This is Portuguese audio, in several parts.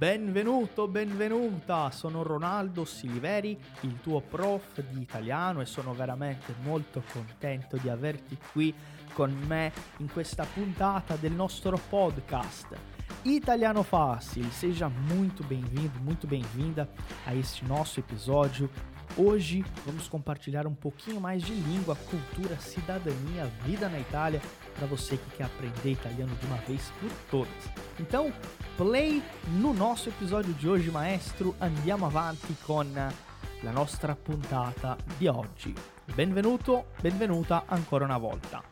Benvenuto, benvenuta, sono Ronaldo Siliveri, il tuo prof di italiano e sono veramente molto contento di averti qui con me in questa puntata del nostro podcast. Italiano Fácil, seja muito bem-vindo, muito bem-vinda a este nosso episódio. Hoje vamos compartilhar um pouquinho mais de língua, cultura, cidadania, vida na Itália para você que quer aprender italiano de uma vez por todas. Então, play no nosso episódio de hoje, maestro. Andiamo avanti con la nostra puntata di oggi. Benvenuto, benvenuta ancora una volta.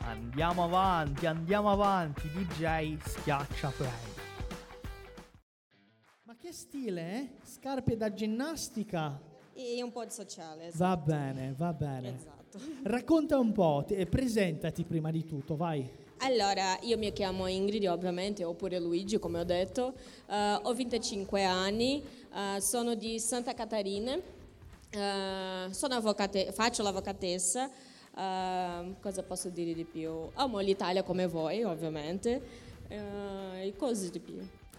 Andiamo avanti, andiamo avanti, DJ schiaccia play. Ma che stile, eh? Scarpe da ginnastica? E un po' di sociale. Esatto. Va bene, va bene. Esatto. Racconta un po', te- presentati prima di tutto, vai. Allora, io mi chiamo Ingrid ovviamente, oppure Luigi come ho detto, Eh, ho 25 anni, eh, sono di Santa Catarina, sono avvocate- faccio l'avvocatessa, cosa posso dire di più? Amo l'Italia come voi ovviamente, e cose di più.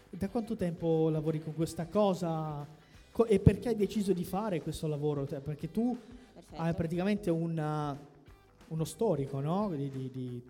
Da quanto tempo lavori con questa cosa Co- e perché hai deciso di fare questo lavoro? Cioè, Perché tu Perfetto. hai praticamente un, uno storico, no? Di, di- di-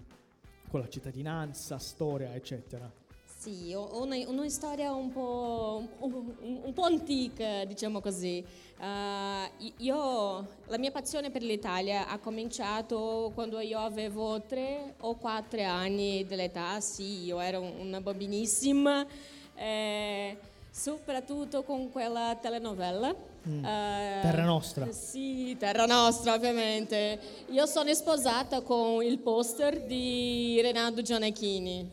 con la cittadinanza, storia, eccetera. Sì, una, una storia un po', un, un- po' antica, diciamo così. Eh, io, la mia passione per l'Italia ha cominciato quando io avevo tre o quattro anni dell'età, sì, io ero una bambinissima, eh, soprattutto con quella telenovela. Mm. Eh, Terra Nostra. Sì, Terra Nostra ovviamente. Io sono sposata con il poster di Renato Gianecchini.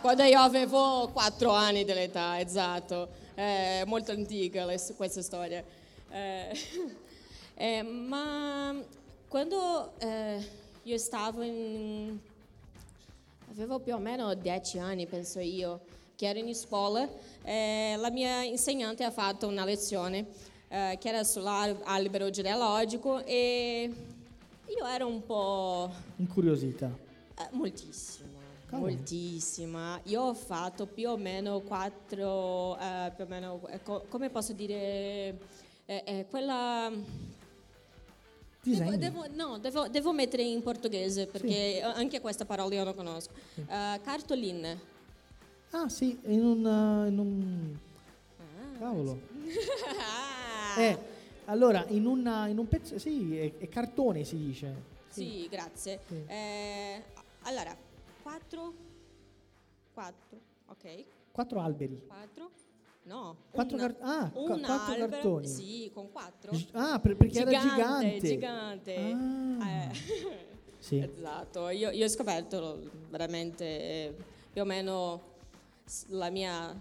Quando io avevo 4 anni dell'età, esatto. È molto antica questa storia. Eh, eh, ma quando eh, io stavo in... avevo più o meno 10 anni, penso io, che ero in scuola, eh, la mia insegnante ha fatto una lezione eh, che era sull'albero genealogico e io ero un po'... Incuriosita. eh, moltissimo. Cavolo. Moltissima. Io ho fatto più o meno quattro, eh, più o meno, eh, co- come posso dire, eh, quella... Devo, devo- no, devo, devo mettere in portoghese perché anche questa parola io non conosco. Eh, cartoline. Ah sì, in un... in un- Ah. Cavolo. Eh, allora, in, una- in un pezzo... Sì, è, è cartone si dice. Sì, grazie. Sì. Eh, allora, quattro, quattro, ok, Quattro alberi. quattro, no, Quattro una- car- ah, ca- un quattro albero, cartoni. Sì, con quattro. Gi- Ah, per- perché era gigante, gigante. gigante. Ah. Eh, Sì. Esatto, io, io ho scoperto veramente eh, più o meno la mia,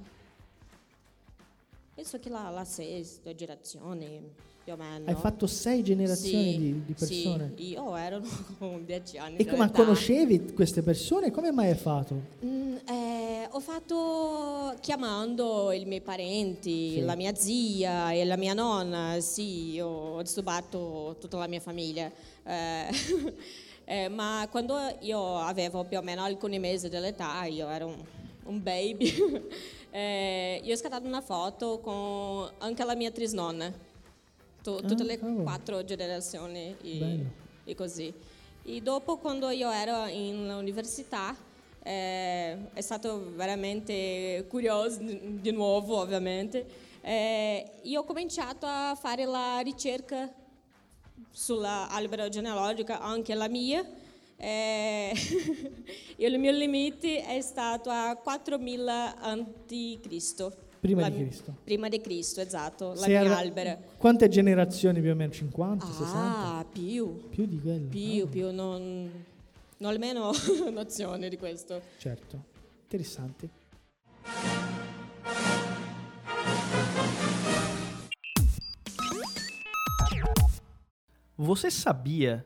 penso che la, la sesta generazione, più o meno. Hai fatto sei generazioni Sì, di, di persone. Sì, io ero con dieci anni. E come conoscevi queste persone? Come mai hai fatto? Mm, eh, ho fatto chiamando i miei parenti, Sì. la mia zia e la mia nonna, sì, ho studiato tutta la mia famiglia. Eh, eh, ma quando io avevo più o meno alcuni mesi dell'età, io ero un baby, eh, io ho scattato una foto con anche la mia trisnonna, Tu- tutte Ah, le cavolo. quattro generazioni e, Bello. e così. E dopo quando io ero in università eh, è stato veramente curioso di di nuovo ovviamente. Eh, io ho cominciato a fare la ricerca sull'albero genealogico, anche la mia. Eh, il mio limite è stato a 4000 a.C. Prima La di Cristo. Prima di Cristo, esatto, la Sei mia arra- albero. Quante generazioni più o meno? 50, 60? Ah, più, Più di quello? più, Ah, più, non, non ho almeno nozione di questo. Certo. Interessante. Você sabia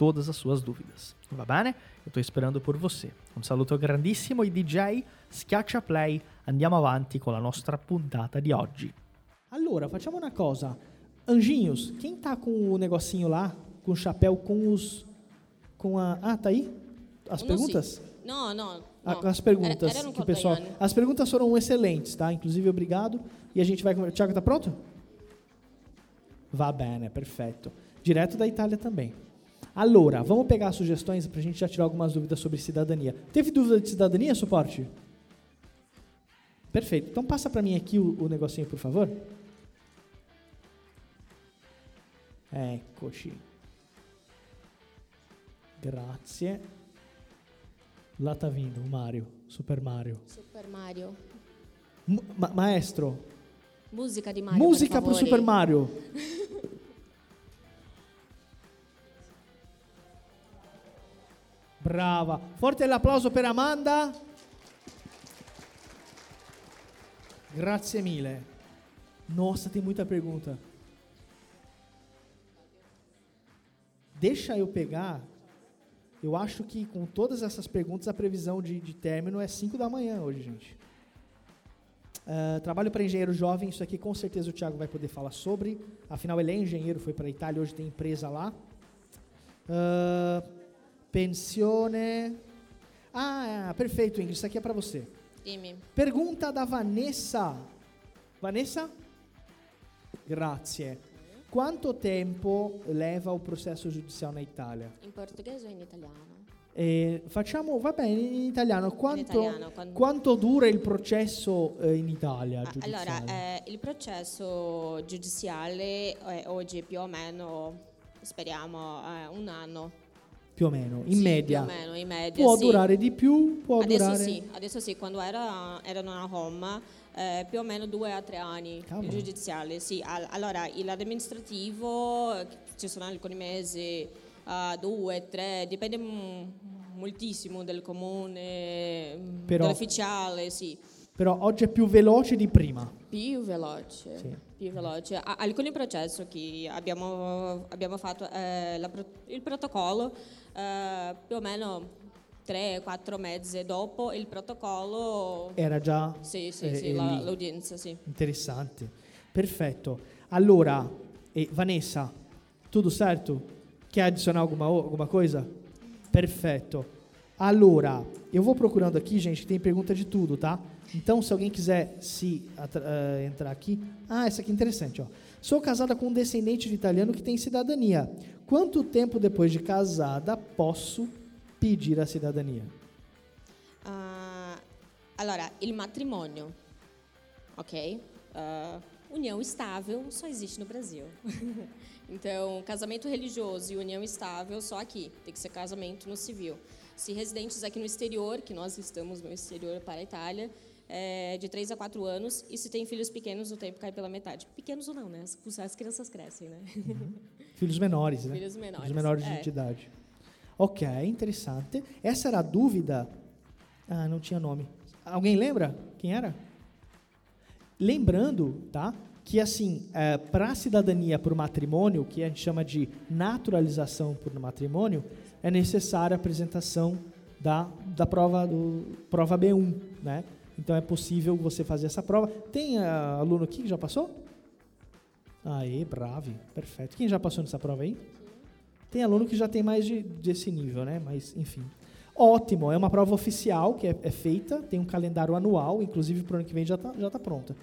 todas as suas dúvidas. Va bene? Eu estou esperando por você. Un saluto grandissimo e DJ, schiaccia play, andiamo avanti con la nostra puntata di oggi. Allora, facciamo una cosa. Anjinhos, quem tá com o negocinho lá, com o chapéu, com os. Com a. Ah, tá aí? As Não, perguntas? No, no. Ah, no. As perguntas Era- erano que o pessoal. Cottaiani. As perguntas foram excelentes, tá? Inclusive, obrigado. E a gente vai. Tiago, tá pronto? Va bene, perfetto. Direto da Itália também. Allora, vamos pegar sugestões para a gente já tirar algumas dúvidas sobre cidadania. Teve dúvida de cidadania, suporte? Perfeito. Então passa para mim aqui o, o negocinho, por favor. Eccoci. Grazie. Lá tá vindo o Mario, Super Mario. Super Mario. Ma- maestro, Musica di Mario. música pro. Super Mario. Brava. Forte l'applauso per Amanda. Grazie mille. Nossa, tem muita pergunta. Deixa eu pegar. Eu acho que com todas essas perguntas, a previsão de, de término é 5 da manhã hoje, gente. Ah, trabalho para engenheiro jovem, isso aqui com certeza o Thiago vai poder falar sobre. Afinal, ele é engenheiro, foi para a Itália, hoje tem empresa lá. Ah, pensione. Ah, perfeito, Ingrid, isso aqui é para você. Dimmi. Pergunta da Vanessa. Vanessa? Grazie. Quanto tempo leva o processo giudiziale na Italia? In portoghese o in italiano? Eh, facciamo, va bene, in italiano. Quanto, italiano, quando- quanto dura il processo eh, in Italia? Ah, allora, eh, il processo giudiziale oggi più o meno, speriamo, eh, un anno. Più o meno, in Sì, media. Meno, in media, Può sì. durare di più, può Adesso durare... sì, adesso sì, quando era, erano a Roma, eh, più o meno due a tre anni Cavolo. il giudiziale. Sì, Al- allora l'amministrativo eh, ci sono alcuni mesi, eh, due, tre, dipende mm, moltissimo del comune, Però- dell'ufficiale, sì. Però oggi è più veloce di prima. Più veloce, Sì. più veloce. A- alcuni processi che abbiamo, abbiamo fatto, eh, pro- il protocollo, eh, più o meno 3-4 mesi dopo il protocollo, Era già sì, sì, eh, sì, la- l'udienza, sì. Interessante. Perfetto. Allora, eh, Vanessa, tudo certo? Quer adicionar alguma, alguma coisa? Perfetto. Allora, eu vou procurando aqui, gente, tem pergunta de tudo, tá? Então, se alguém quiser se eh, entrar aqui. Ah, essa aqui é interessante, ó. Sou casada com um descendente de italiano que tem cidadania. Quanto tempo depois de casada posso pedir a cidadania? Ah, allora, il matrimonio, ok? Ah, união estável só existe no Brasil. então, casamento religioso e união estável só aqui. Tem que ser casamento no civil. Se residentes aqui no exterior, que nós estamos no exterior para a Itália, é de 3 a 4 anos. E se tem filhos pequenos, o tempo cai pela metade. Pequenos ou não, né? As, as crianças crescem, né? Filhos menores, né? Filhos menores, Filhos menores é. de idade. Ok, interessante. Essa era a dúvida. Ah, não tinha nome. Alguém lembra quem era? Lembrando, tá? Que assim, para a cidadania por matrimônio, que a gente chama de naturalização por matrimônio, é necessária a apresentação da, da prova do prova B1, né? Então é possível você fazer essa prova. Tem ah, aluno aqui que já passou? Aê, bravo, perfeito. Quem já passou nessa prova aí? Tem aluno que já tem mais de, desse nível, né? Mas, enfim. Ótimo, é uma prova oficial que é, é feita, tem um calendário anual, inclusive para o ano que vem já está já tá pronta.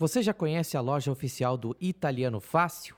Você já conhece a loja oficial do Italiano Fácil?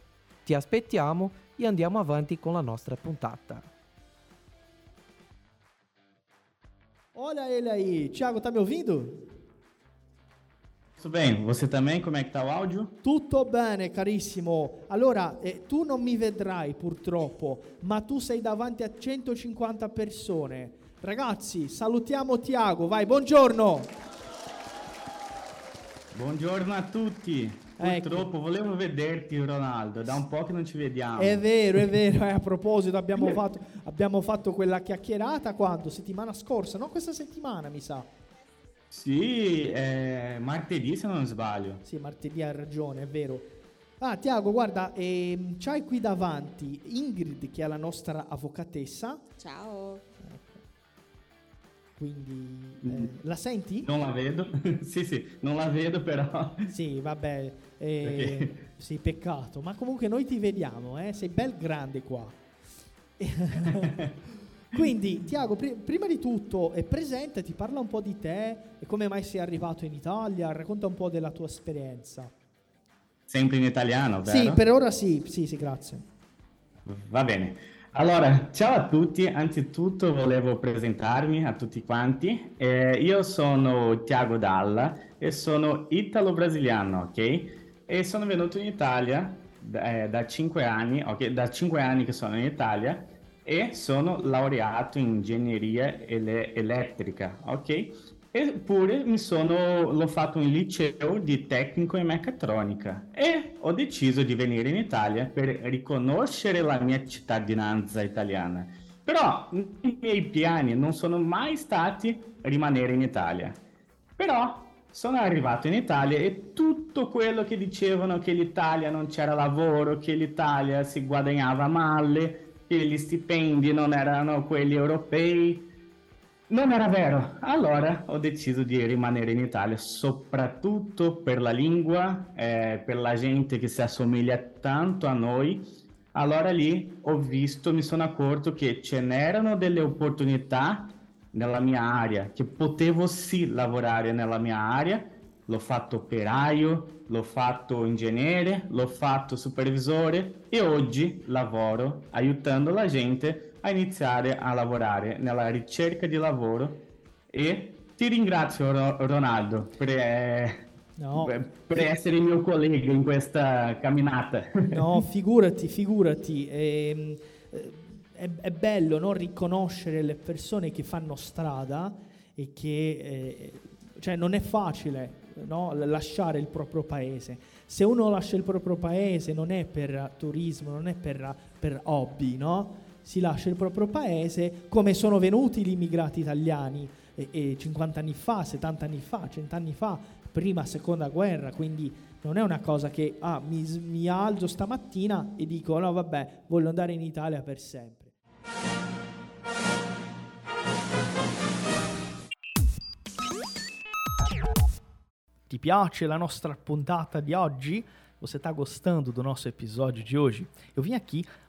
Ti aspettiamo e andiamo avanti con la nostra puntata. Olha ele aí. Tiago, tá me ouvindo? Tudo bem, você também? Como é que tá o áudio? Tutto bene, carissimo. Allora, eh, tu non mi vedrai purtroppo, ma tu sei davanti a 150 persone. Ragazzi, salutiamo Tiago, vai, buongiorno. Buongiorno a tutti. Ecco. Purtroppo volevo vederti Ronaldo, da un po' che non ci vediamo. È vero, è vero. Eh, a proposito, abbiamo fatto, abbiamo fatto quella chiacchierata quando? Settimana scorsa, no? Questa settimana mi sa. Sì, eh, martedì se non sbaglio. Sì, martedì hai ragione, è vero. Ah, Tiago, guarda, ehm, c'hai qui davanti Ingrid, che è la nostra avvocatessa. Ciao. Quindi eh, la senti? Non la vedo. sì, sì, non la vedo però. Sì, vabbè, eh, sì, peccato. Ma comunque noi ti vediamo, eh? sei bel grande qua. Quindi, Tiago, pri- prima di tutto, eh, presentati, parla un po' di te e come mai sei arrivato in Italia, racconta un po' della tua esperienza. Sempre in italiano, vero? Sì, per ora sì, sì, sì, grazie. Va bene. Allora, ciao a tutti, anzitutto volevo presentarmi a tutti quanti. Eh, io sono Tiago Dalla e sono italo-brasiliano, ok? E sono venuto in Italia eh, da 5 anni, ok? Da 5 anni che sono in Italia e sono laureato in ingegneria ele- elettrica, ok? Eppure mi sono, l'ho fatto un liceo di tecnico in meccatronica e ho deciso di venire in Italia per riconoscere la mia cittadinanza italiana. Però i miei piani non sono mai stati rimanere in Italia. Però sono arrivato in Italia e tutto quello che dicevano che l'Italia non c'era lavoro, che l'Italia si guadagnava male, che gli stipendi non erano quelli europei, non era vero. Allora ho deciso di rimanere in Italia, soprattutto per la lingua, eh, per la gente che si assomiglia tanto a noi. Allora lì ho visto, mi sono accorto che ce n'erano delle opportunità nella mia area, che potevo sì lavorare nella mia area. L'ho fatto operaio, l'ho fatto ingegnere, l'ho fatto supervisore e oggi lavoro aiutando la gente a iniziare a lavorare nella ricerca di lavoro e ti ringrazio Ronaldo per, no. per essere il mio collega in questa camminata. No, figurati, figurati. Eh, è, è, bello no? riconoscere le persone che fanno strada e che eh, cioè non è facile no? lasciare il proprio paese. Se uno lascia il proprio paese non è per turismo, non è per, per hobby, no? si lascia il proprio paese, come sono venuti gli immigrati italiani e, e 50 anni fa, 70 anni fa, 100 anni fa, prima, seconda guerra, quindi non è una cosa che ah, mi, mi alzo stamattina e dico no vabbè, voglio andare in Italia per sempre. Ti piace la nostra puntata di oggi? Você está gostando do nosso episódio de hoje? Eu vim aqui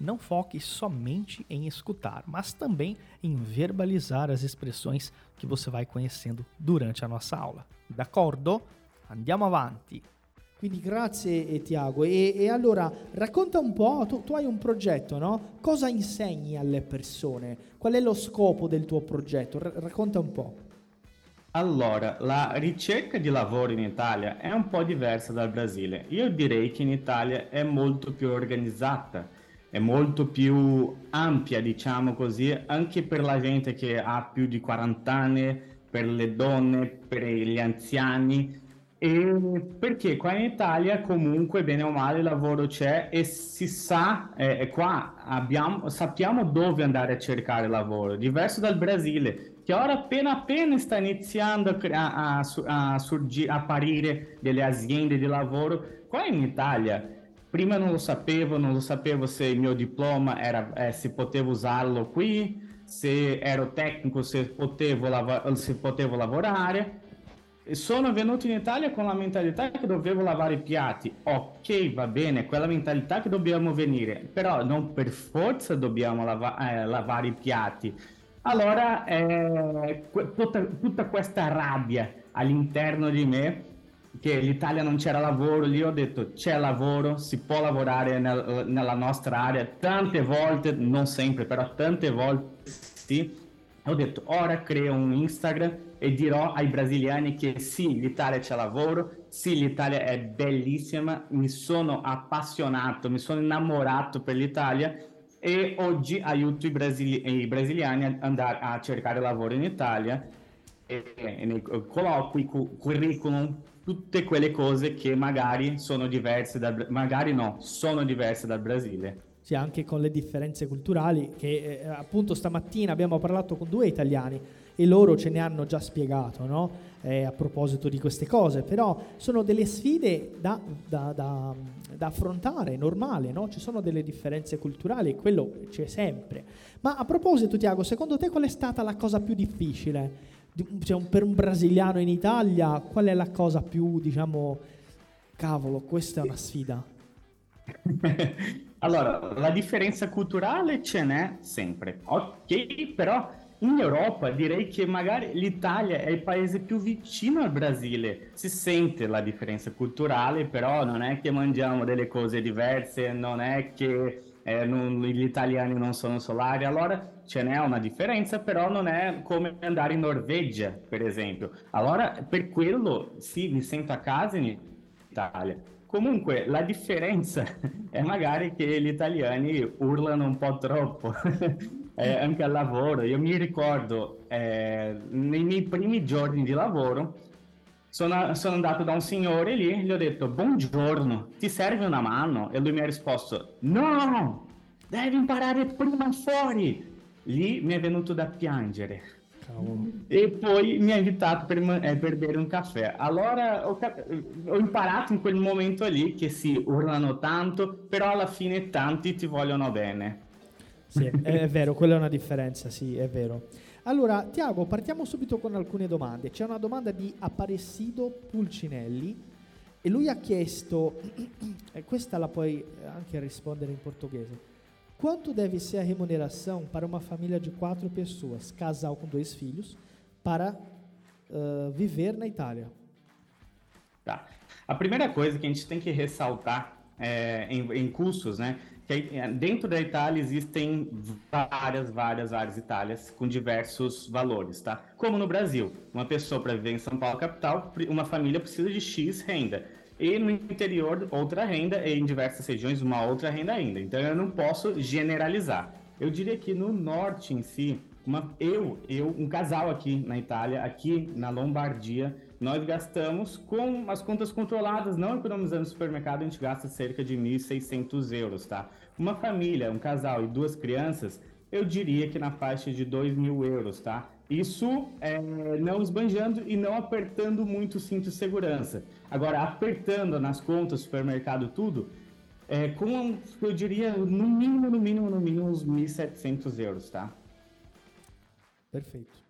não foque somente em escutar, mas também em verbalizar as expressões que você vai conhecendo durante a nossa aula. D'accordo? Andiamo avanti. Quindi grazie Tiago. E, e, allora racconta un po', tu, tu, hai un progetto, no? Cosa insegni alle persone? Qual è lo scopo del tuo progetto? R- racconta un po'. Allora, la ricerca di lavoro in Italia è un po' diversa dal Brasile. Io direi che in Italia è molto più organizzata, è molto più ampia, diciamo così, anche per la gente che ha più di 40 anni, per le donne, per gli anziani e perché qua in Italia comunque bene o male il lavoro c'è e si sa, eh, qua abbiamo, sappiamo dove andare a cercare lavoro, diverso dal Brasile, che ora appena appena sta iniziando a, a, a, surgir, a apparire delle aziende di lavoro. Qua in Italia, prima non lo sapevo, non lo sapevo se il mio diploma era, eh, se potevo usarlo qui, se ero tecnico, se potevo, lav- se potevo lavorare sono venuto in Italia con la mentalità che dovevo lavare i piatti. Ok, va bene, quella mentalità che dobbiamo venire, però non per forza dobbiamo lava- eh, lavare i piatti. Allora, eh, tutta, tutta, questa rabbia all'interno di me, che l'Italia non c'era lavoro, lì ho detto c'è lavoro, si può lavorare nel, nella nostra area, tante volte, non sempre, però tante volte sì. Ho detto ora creo un Instagram e dirò ai brasiliani che sì, l'Italia c'è lavoro, sì, l'Italia è bellissima, mi sono appassionato, mi sono innamorato per l'Italia e oggi aiuto i, brasili- i brasiliani ad andare a cercare lavoro in Italia e, e nei colloqui, cu- curriculum, tutte quelle cose che magari sono diverse dal magari no, sono diverse dal Brasile. Sì, anche con le differenze culturali che eh, appunto stamattina abbiamo parlato con due italiani e loro ce ne hanno già spiegato no? eh, a proposito di queste cose, però sono delle sfide da, da, da, da affrontare, normale, no? ci sono delle differenze culturali, quello c'è sempre. Ma a proposito Tiago, secondo te qual è stata la cosa più difficile? Cioè, per un brasiliano in Italia, qual è la cosa più, diciamo, cavolo, questa è una sfida? allora, la differenza culturale ce n'è sempre, ok, però in Europa direi che magari l'Italia è il paese più vicino al Brasile. Si sente la differenza culturale, però non è che mangiamo delle cose diverse, non è che eh, non, gli italiani non sono solari. Allora ce n'è una differenza, però non è come andare in Norvegia, per esempio. Allora per quello sì, mi sento a casa in Italia. Comunque la differenza è magari che gli italiani urlano un po' troppo. eh, anche al lavoro. Io mi ricordo eh, nei miei primi giorni di lavoro sono, sono, andato da un signore lì, gli ho detto buongiorno, ti serve una mano? E lui mi ha risposto no, devi imparare prima fuori. Lì mi è venuto da piangere. E poi mi ha invitato per, eh, per bere un caffè. Allora ho, ho, imparato in quel momento lì che si urlano tanto, però alla fine tanti ti vogliono bene. Sì, è, è, vero, quella è una differenza, sì, è vero. Allora, Tiago, partiamo subito con alcune domande. C'è una domanda di Aparecido Pulcinelli e lui ha chiesto, e questa la puoi anche rispondere in portoghese, quanto deve ser a remuneração para uma família de quatro pessoas, casal com dois filhos, para uh, viver na Itália? Tá. A primeira coisa que a gente tem que ressaltar é, em, em custos, né, que dentro da Itália existem várias, várias, várias Itálias com diversos valores, tá? Como no Brasil, uma pessoa para viver em São Paulo capital, uma família precisa de X renda. E no interior, outra renda, e em diversas regiões, uma outra renda ainda. Então eu não posso generalizar. Eu diria que no norte em si, uma, eu, eu, um casal aqui na Itália, aqui na Lombardia, nós gastamos com as contas controladas, não economizando no supermercado, a gente gasta cerca de 1.600 euros, tá? Uma família, um casal e duas crianças, eu diria que na faixa de 2 mil euros, tá? Isso é, não esbanjando e não apertando muito o cinto de segurança. Agora, apertando nas contas, supermercado, tudo, é, com, eu diria, no mínimo, no mínimo, no mínimo, uns 1.700 euros, tá? Perfeito.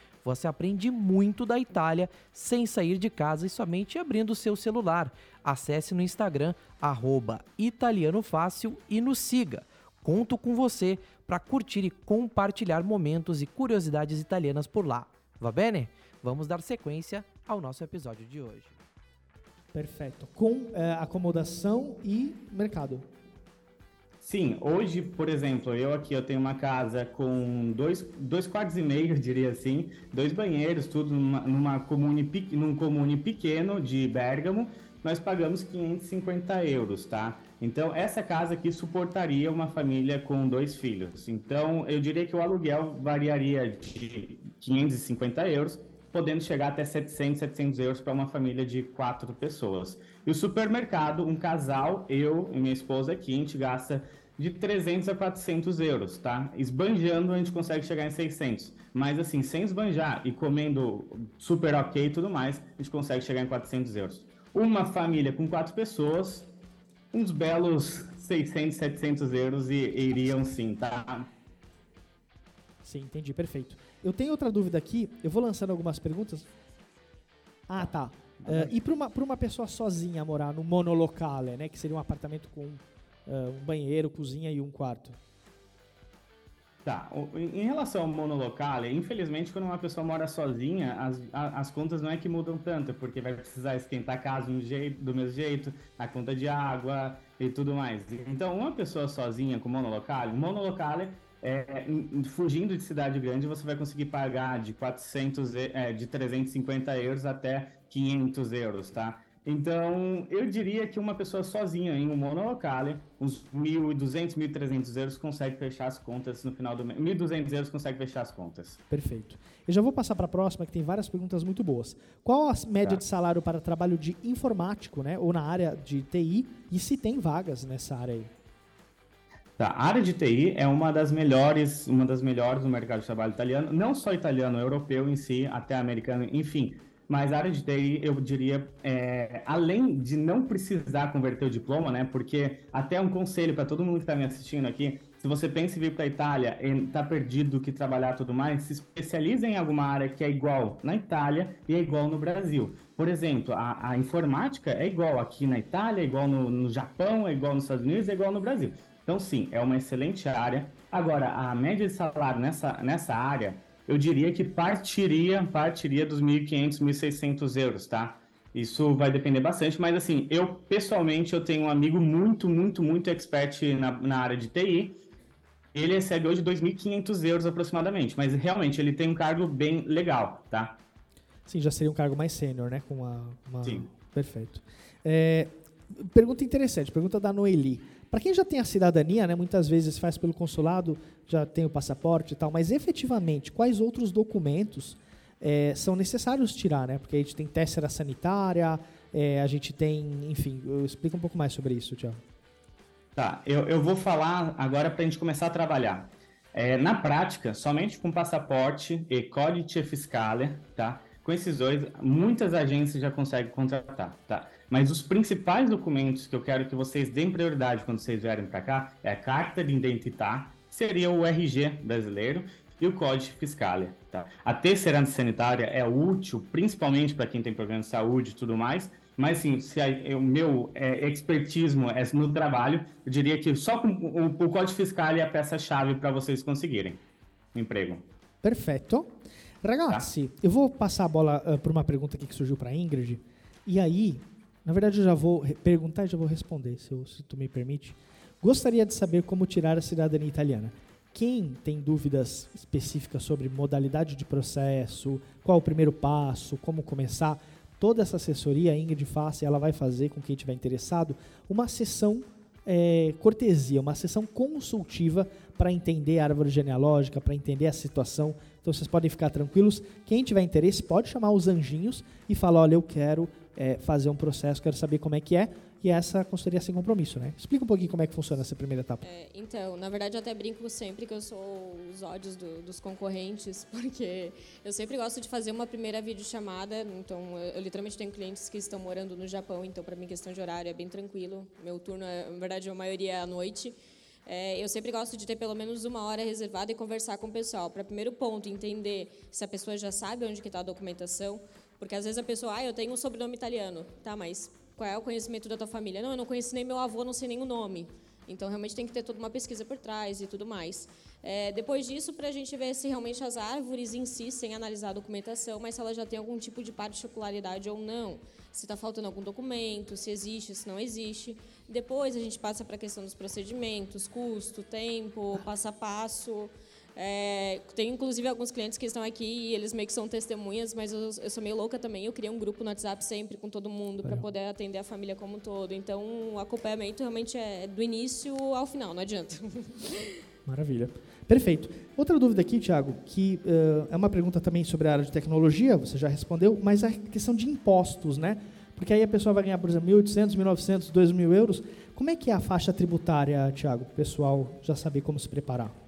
Você aprende muito da Itália sem sair de casa e somente abrindo o seu celular. Acesse no Instagram, italianofácil e nos siga. Conto com você para curtir e compartilhar momentos e curiosidades italianas por lá. Va bene? Vamos dar sequência ao nosso episódio de hoje. Perfeito. Com é, acomodação e mercado. Sim, hoje, por exemplo, eu aqui eu tenho uma casa com dois, dois quartos e meio, diria assim, dois banheiros, tudo numa, numa comune, num comune pequeno de Bergamo, nós pagamos 550 euros, tá? Então, essa casa aqui suportaria uma família com dois filhos. Então, eu diria que o aluguel variaria de 550 euros podendo chegar até 700, 700 euros para uma família de quatro pessoas. E o supermercado, um casal, eu e minha esposa aqui, a gente gasta de 300 a 400 euros, tá? Esbanjando a gente consegue chegar em 600. Mas assim, sem esbanjar e comendo super ok e tudo mais, a gente consegue chegar em 400 euros. Uma família com quatro pessoas, uns belos 600, 700 euros e, e iriam sim, tá? Sim, entendi, perfeito. Eu tenho outra dúvida aqui, eu vou lançando algumas perguntas. Ah, tá. Uh, e para uma, uma pessoa sozinha morar no monolocale, né, que seria um apartamento com uh, um banheiro, cozinha e um quarto? Tá, em relação ao monolocale, infelizmente quando uma pessoa mora sozinha, as, as contas não é que mudam tanto, porque vai precisar esquentar a casa do, jeito, do mesmo jeito, a conta de água e tudo mais. Então, uma pessoa sozinha com monolocale, monolocale é, fugindo de cidade grande, você vai conseguir pagar de 400, é, de 350 euros até 500 euros, tá? Então, eu diria que uma pessoa sozinha em um monolocale, uns 1.200, 1.300 euros consegue fechar as contas no final do mês. 1.200 euros consegue fechar as contas. Perfeito. Eu já vou passar para a próxima, que tem várias perguntas muito boas. Qual a média tá. de salário para trabalho de informático, né, ou na área de TI, e se tem vagas nessa área aí? Tá, a área de TI é uma das melhores, uma das melhores no mercado de trabalho italiano, não só italiano, europeu em si, até americano, enfim. Mas a área de TI, eu diria, é, além de não precisar converter o diploma, né? Porque até um conselho para todo mundo que está me assistindo aqui, se você pensa em vir para a Itália e está perdido que trabalhar tudo mais, se especialize em alguma área que é igual na Itália e é igual no Brasil. Por exemplo, a, a informática é igual aqui na Itália, é igual no, no Japão, é igual nos Estados Unidos, é igual no Brasil. Então, sim, é uma excelente área. Agora, a média de salário nessa, nessa área, eu diria que partiria, partiria dos 1.500, 1.600 euros, tá? Isso vai depender bastante, mas assim, eu pessoalmente eu tenho um amigo muito, muito, muito expert na, na área de TI. Ele recebe hoje 2.500 euros aproximadamente, mas realmente ele tem um cargo bem legal, tá? Sim, já seria um cargo mais sênior, né? Com uma, uma... Sim. Perfeito. É, pergunta interessante, pergunta da Noeli. Para quem já tem a cidadania, né, muitas vezes faz pelo consulado, já tem o passaporte e tal, mas efetivamente, quais outros documentos é, são necessários tirar, né? Porque a gente tem tessera sanitária, é, a gente tem, enfim, explica um pouco mais sobre isso, Tiago. Tá, eu, eu vou falar agora para a gente começar a trabalhar. É, na prática, somente com passaporte e códice fiscale, tá? Com esses dois, muitas agências já conseguem contratar, tá? Mas os principais documentos que eu quero que vocês deem prioridade quando vocês vierem para cá é a carta de identidade, seria o RG brasileiro, e o Código Fiscal. Tá? A terceira sanitária é útil, principalmente para quem tem problema de saúde e tudo mais, mas sim, se a, o meu é, expertismo é no trabalho, eu diria que só com o, o Código Fiscal é a peça-chave para vocês conseguirem emprego. Perfeito. Ragazzi, tá. eu vou passar a bola uh, para uma pergunta aqui que surgiu para Ingrid. E aí, na verdade, eu já vou perguntar e já vou responder, se, eu, se tu me permite. Gostaria de saber como tirar a cidadania italiana. Quem tem dúvidas específicas sobre modalidade de processo, qual o primeiro passo, como começar, toda essa assessoria, a Ingrid Face, ela vai fazer com quem estiver interessado uma sessão é, cortesia, uma sessão consultiva para entender a árvore genealógica, para entender a situação. Então vocês podem ficar tranquilos. Quem tiver interesse pode chamar os anjinhos e falar: olha, eu quero é, fazer um processo, quero saber como é que é, e essa consultoria sem compromisso, né? Explica um pouquinho como é que funciona essa primeira etapa. É, então, na verdade, eu até brinco sempre que eu sou os ódios do, dos concorrentes, porque eu sempre gosto de fazer uma primeira videochamada. Então, eu, eu, literalmente tenho clientes que estão morando no Japão, então, para mim, questão de horário é bem tranquilo. Meu turno, é, na verdade, a maioria é à noite. É, eu sempre gosto de ter pelo menos uma hora reservada e conversar com o pessoal. Para primeiro ponto, entender se a pessoa já sabe onde está a documentação, porque às vezes a pessoa, ah, eu tenho um sobrenome italiano, tá, mas qual é o conhecimento da tua família? Não, eu não conheço nem meu avô, não sei nem o nome. Então, realmente tem que ter toda uma pesquisa por trás e tudo mais. É, depois disso, para a gente ver se realmente as árvores em si, sem analisar a documentação, mas se ela já tem algum tipo de particularidade ou não, se está faltando algum documento, se existe, se não existe. Depois a gente passa para a questão dos procedimentos, custo, tempo, passo a passo. É, tem inclusive alguns clientes que estão aqui e eles meio que são testemunhas, mas eu, eu sou meio louca também. Eu criei um grupo no WhatsApp sempre com todo mundo para poder atender a família como um todo. Então, o acompanhamento realmente é do início ao final, não adianta. Maravilha. Perfeito. Outra dúvida aqui, Tiago, que uh, é uma pergunta também sobre a área de tecnologia, você já respondeu, mas a questão de impostos, né? Porque aí a pessoa vai ganhar, por exemplo, 1.800, 1.900, 2.000 euros. Como é que é a faixa tributária, Tiago, para o pessoal já saber como se preparar?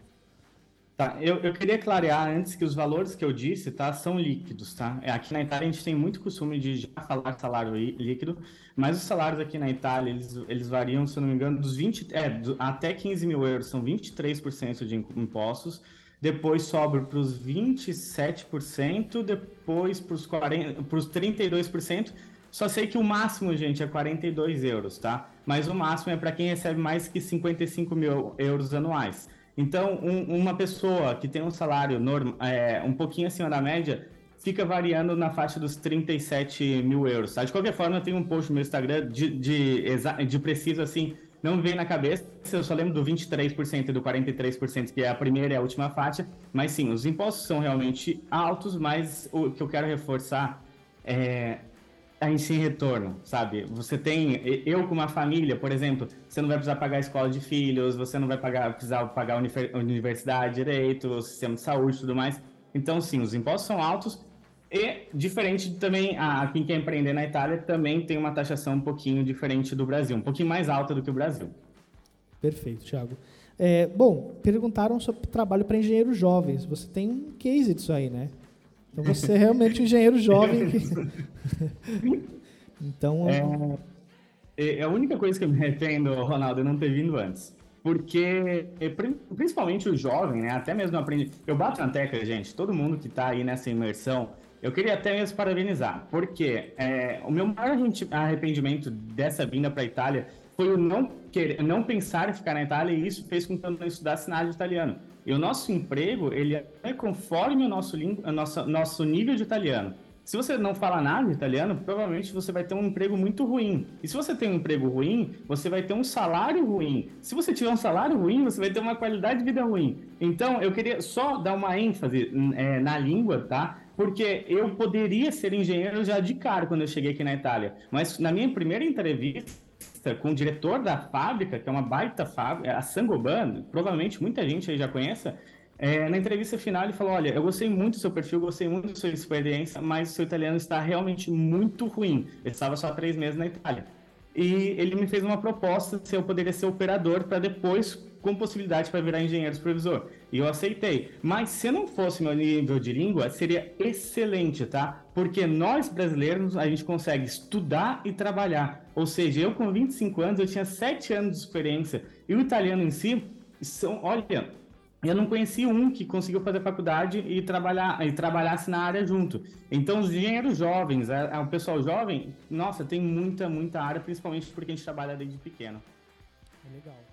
Tá, eu, eu queria clarear antes que os valores que eu disse, tá, são líquidos, tá? É, aqui na Itália a gente tem muito costume de já falar salário líquido, mas os salários aqui na Itália, eles, eles variam, se eu não me engano, dos 20, é, do, até 15 mil euros, são 23% de impostos, depois sobra para os 27%, depois para os 32%, só sei que o máximo, gente, é 42 euros, tá? Mas o máximo é para quem recebe mais que 55 mil euros anuais. Então, um, uma pessoa que tem um salário norm, é, um pouquinho acima da média fica variando na faixa dos 37 mil euros. Tá? De qualquer forma, eu tenho um post no meu Instagram de, de, de preciso assim, não me vem na cabeça, eu só lembro do 23% e do 43%, que é a primeira e a última faixa, mas sim, os impostos são realmente altos, mas o que eu quero reforçar é gente sem retorno, sabe? Você tem, eu com uma família, por exemplo, você não vai precisar pagar a escola de filhos, você não vai pagar, precisar pagar a universidade, direito, o sistema de saúde e tudo mais. Então, sim, os impostos são altos e, diferente também, a, quem quer empreender na Itália também tem uma taxação um pouquinho diferente do Brasil, um pouquinho mais alta do que o Brasil. Perfeito, Thiago. É, bom, perguntaram sobre trabalho para engenheiros jovens. Você tem um case disso aí, né? Então você é realmente um engenheiro jovem. Que... então. É, é, é, a única coisa que eu me arrependo, Ronaldo, é não ter vindo antes. Porque, é, principalmente o jovem, né? Até mesmo aprende. Eu bato na tecla, gente, todo mundo que está aí nessa imersão, eu queria até mesmo parabenizar, porque é, o meu maior arrependimento dessa vinda para a Itália foi o não, querer, não pensar em ficar na Itália e isso fez com que eu não estudasse nada de italiano. E o nosso emprego, ele é conforme o nosso, nosso, nosso nível de italiano. Se você não fala nada de italiano, provavelmente você vai ter um emprego muito ruim. E se você tem um emprego ruim, você vai ter um salário ruim. Se você tiver um salário ruim, você vai ter uma qualidade de vida ruim. Então, eu queria só dar uma ênfase é, na língua, tá? Porque eu poderia ser engenheiro já de cara quando eu cheguei aqui na Itália. Mas na minha primeira entrevista, entrevista com o diretor da fábrica, que é uma baita fábrica, a Sangoban, provavelmente muita gente aí já conhece, é, na entrevista final ele falou, olha, eu gostei muito do seu perfil, gostei muito da sua experiência, mas o seu italiano está realmente muito ruim. Ele estava só três meses na Itália. E ele me fez uma proposta se eu poderia ser operador para depois com possibilidade para virar engenheiro supervisor. E eu aceitei. Mas se não fosse meu nível de língua, seria excelente, tá? Porque nós brasileiros, a gente consegue estudar e trabalhar. Ou seja, eu com 25 anos, eu tinha 7 anos de experiência. E o italiano em si, são, olha, eu não conheci um que conseguiu fazer faculdade e trabalhar e trabalhasse na área junto. Então, os engenheiros jovens, o pessoal jovem, nossa, tem muita, muita área, principalmente porque a gente trabalha desde pequeno. É legal.